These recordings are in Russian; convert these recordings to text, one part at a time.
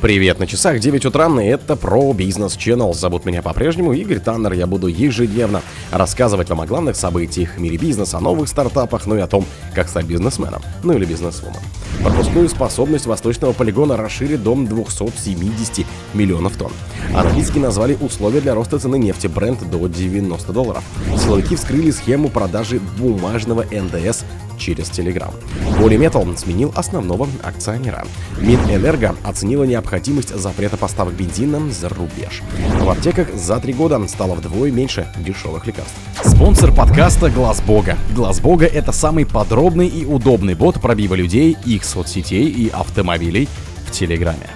Привет, на часах 9 утра, и это про бизнес Channel. Зовут меня по-прежнему Игорь Таннер. Я буду ежедневно рассказывать вам о главных событиях в мире бизнеса, о новых стартапах, ну и о том, как стать бизнесменом, ну или бизнесвумен. Пропускную способность восточного полигона расширит до 270 миллионов тонн. Аналитики назвали условия для роста цены нефти бренд до 90 долларов. Силовики вскрыли схему продажи бумажного НДС через Telegram. Полиметал сменил основного акционера. Минэнерго оценила необходимость запрета поставок бензина за рубеж. В аптеках за три года стало вдвое меньше дешевых лекарств. Спонсор подкаста Глаз Бога. Глаз Бога это самый подробный и удобный бот пробива людей, их соцсетей и автомобилей в Телеграме.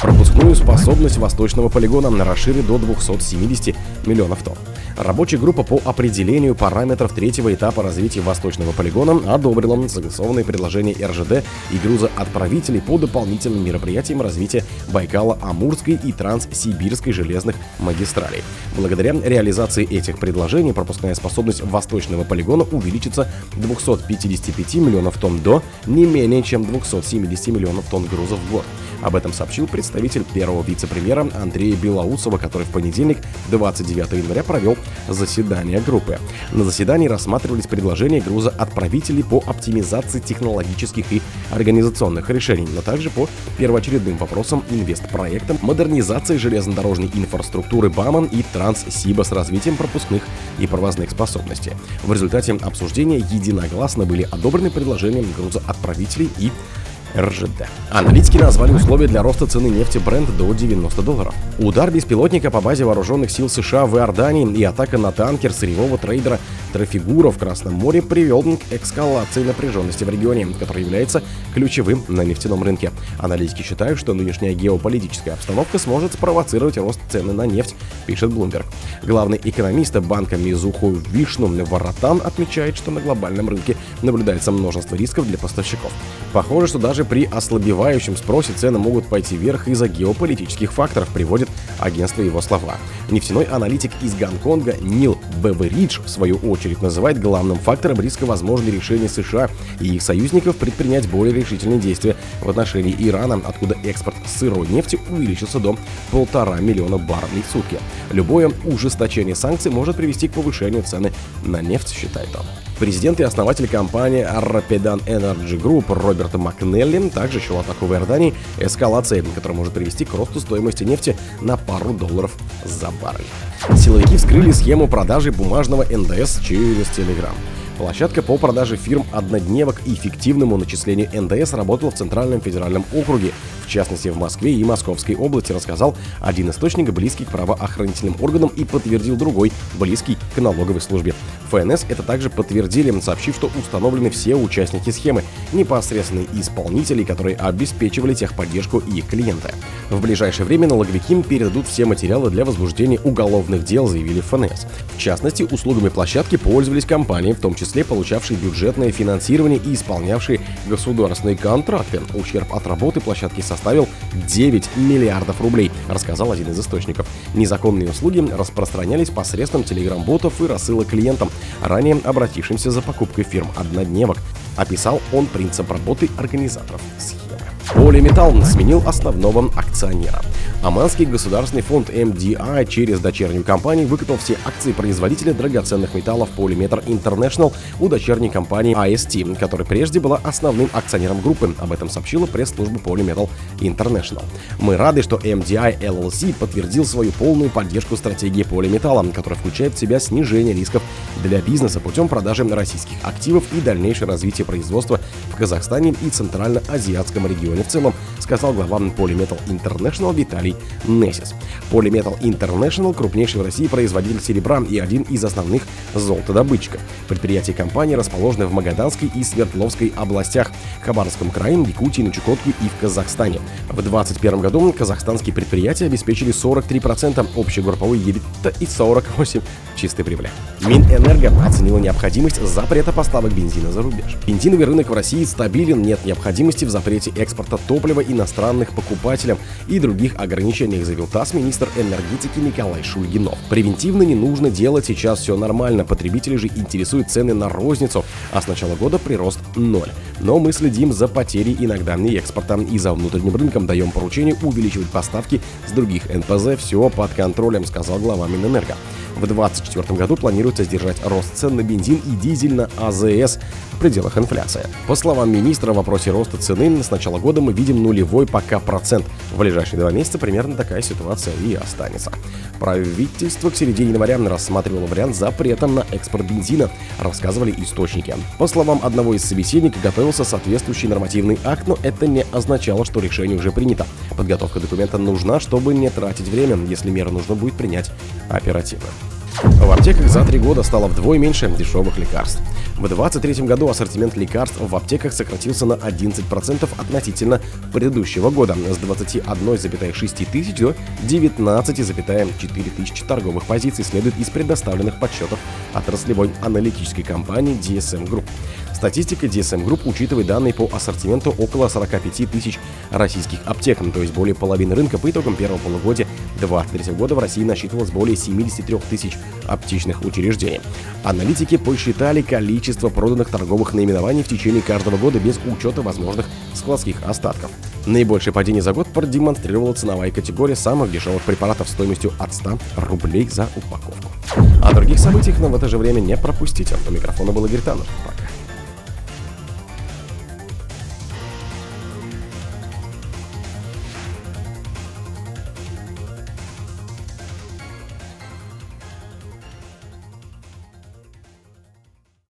Пропускную способность восточного полигона расширит до 270 миллионов тонн. Рабочая группа по определению параметров третьего этапа развития восточного полигона одобрила согласованные предложения РЖД и грузоотправителей по дополнительным мероприятиям развития Байкала-Амурской и Транссибирской железных магистралей. Благодаря реализации этих предложений пропускная способность восточного полигона увеличится 255 миллионов тонн до не менее чем 270 миллионов тонн грузов в год. Об этом сообщил представитель первого вице-премьера Андрея Белоусова, который в понедельник, 29 января, провел заседание группы. На заседании рассматривались предложения грузоотправителей по оптимизации технологических и организационных решений, но также по первоочередным вопросам инвестпроектам, модернизации железнодорожной инфраструктуры БАМАН и Транссиба с развитием пропускных и провозных способностей. В результате обсуждения единогласно были одобрены предложения грузоотправителей и РЖД. Аналитики назвали условия для роста цены нефти бренд до 90 долларов. Удар беспилотника по базе вооруженных сил США в Иордании и атака на танкер сырьевого трейдера Трафигура в Красном море привел к эскалации напряженности в регионе, который является ключевым на нефтяном рынке. Аналитики считают, что нынешняя геополитическая обстановка сможет спровоцировать рост цены на нефть, пишет Bloomberg. Главный экономист банка Мизуху Вишну Варатан отмечает, что на глобальном рынке наблюдается множество рисков для поставщиков. Похоже, что даже при ослабевающем спросе цены могут пойти вверх из-за геополитических факторов, приводит агентство его слова. Нефтяной аналитик из Гонконга Нил Беверидж, в свою очередь, называет главным фактором риска возможного решения США и их союзников предпринять более решительные действия в отношении Ирана, откуда экспорт сырой нефти увеличился до полтора миллиона баррелей в сутки. Любое ужесточение санкций может привести к повышению цены на нефть, считает он. Президент и основатель компании Rapidan Energy Group Роберт Макнелли также счел атаку в Иордании эскалацией, которая может привести к росту стоимости нефти на пару долларов за баррель. Силовики вскрыли схему продажи бумажного НДС через Telegram. Площадка по продаже фирм однодневок и эффективному начислению НДС работала в Центральном федеральном округе, в частности в Москве и Московской области, рассказал один источник, близкий к правоохранительным органам и подтвердил другой, близкий к налоговой службе. ФНС это также подтвердили, сообщив, что установлены все участники схемы, непосредственные исполнители, которые обеспечивали техподдержку и их клиенты. В ближайшее время налоговики передадут все материалы для возбуждения уголовных дел, заявили ФНС. В частности, услугами площадки пользовались компании, в том числе получавшие бюджетное финансирование и исполнявшие государственные контракты. Ущерб от работы площадки составил 9 миллиардов рублей, рассказал один из источников. Незаконные услуги распространялись посредством телеграм-ботов и рассылок клиентам, ранее обратившимся за покупкой фирм однодневок. Описал он принцип работы организаторов схемы. Полиметалл сменил основного акционера. Оманский государственный фонд MDI через дочернюю компанию выкупил все акции производителя драгоценных металлов Polymetal International у дочерней компании IST, которая прежде была основным акционером группы. Об этом сообщила пресс-служба Polymetal International. Мы рады, что MDI LLC подтвердил свою полную поддержку стратегии полиметалла, которая включает в себя снижение рисков для бизнеса путем продажи российских активов и дальнейшее развитие производства в Казахстане и Центрально-Азиатском регионе в целом, сказал глава Polymetal International Виталий Несис. Polymetal International – крупнейший в России производитель серебра и один из основных золотодобытчиков. Предприятия компании расположены в Магаданской и Свердловской областях, Хабаровском крае, Якутии, на Чукотке и в Казахстане. В 2021 году казахстанские предприятия обеспечили 43% общей групповой EBITDA и 48% чистой прибыли. Минэнерго оценила необходимость запрета поставок бензина за рубеж. Бензиновый рынок в России стабилен, нет необходимости в запрете экспорта автотоплива иностранных покупателям и других ограничениях, заявил ТАСС министр энергетики Николай Шульгинов. Превентивно не нужно делать, сейчас все нормально, потребители же интересуют цены на розницу, а с начала года прирост ноль. Но мы следим за потерей иногда не экспорта и за внутренним рынком даем поручение увеличивать поставки с других НПЗ. Все под контролем, сказал глава Минэнерго. В 2024 году планируется сдержать рост цен на бензин и дизель на АЗС в пределах инфляции. По словам министра, в вопросе роста цены с начала года мы видим нулевой пока процент. В ближайшие два месяца примерно такая ситуация и останется. Правительство к середине января рассматривало вариант запрета на экспорт бензина, рассказывали источники. По словам одного из собеседников, готовился соответствующий нормативный акт, но это не означало, что решение уже принято. Подготовка документа нужна, чтобы не тратить время, если меры нужно будет принять оперативно. В аптеках за три года стало вдвое меньше дешевых лекарств. В 2023 году ассортимент лекарств в аптеках сократился на 11% относительно предыдущего года с 21,6 тысяч до 19,4 тысяч торговых позиций следует из предоставленных подсчетов отраслевой аналитической компании DSM Group. Статистика DSM Group учитывает данные по ассортименту около 45 тысяч российских аптек, то есть более половины рынка по итогам первого полугодия 2023 года в России насчитывалось более 73 тысяч аптечных учреждений. Аналитики посчитали количество проданных торговых наименований в течение каждого года без учета возможных складских остатков. Наибольшее падение за год продемонстрировала ценовая категория самых дешевых препаратов стоимостью от 100 рублей за упаковку. О других событиях, но в это же время не пропустите. У микрофона был Игорь Таннер. Пока.